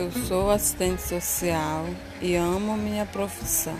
Eu sou assistente social e amo minha profissão.